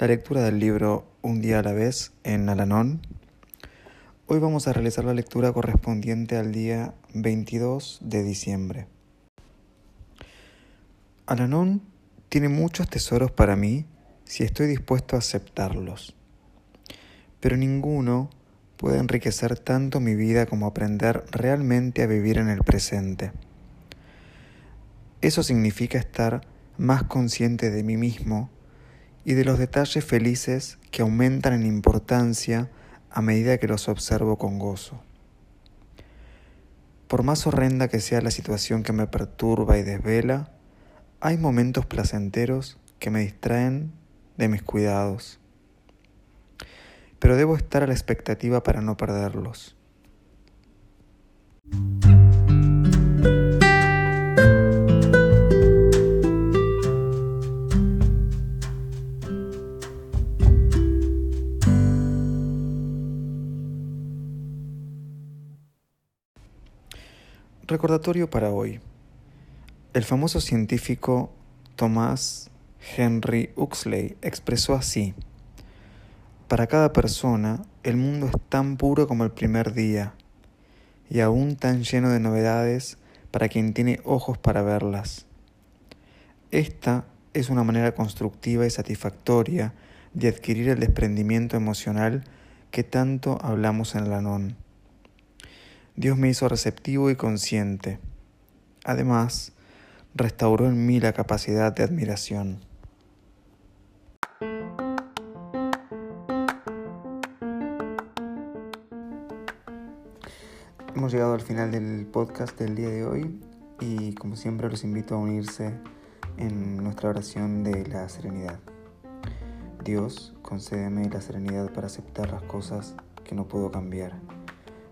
la lectura del libro Un día a la vez en Alanón Hoy vamos a realizar la lectura correspondiente al día 22 de diciembre. Alanón tiene muchos tesoros para mí si estoy dispuesto a aceptarlos, pero ninguno puede enriquecer tanto mi vida como aprender realmente a vivir en el presente. Eso significa estar más consciente de mí mismo y de los detalles felices que aumentan en importancia a medida que los observo con gozo. Por más horrenda que sea la situación que me perturba y desvela, hay momentos placenteros que me distraen de mis cuidados. Pero debo estar a la expectativa para no perderlos. Recordatorio para hoy. El famoso científico Thomas Henry Huxley expresó así, Para cada persona, el mundo es tan puro como el primer día, y aún tan lleno de novedades para quien tiene ojos para verlas. Esta es una manera constructiva y satisfactoria de adquirir el desprendimiento emocional que tanto hablamos en el Anón. Dios me hizo receptivo y consciente. Además, restauró en mí la capacidad de admiración. Hemos llegado al final del podcast del día de hoy y como siempre los invito a unirse en nuestra oración de la serenidad. Dios, concédeme la serenidad para aceptar las cosas que no puedo cambiar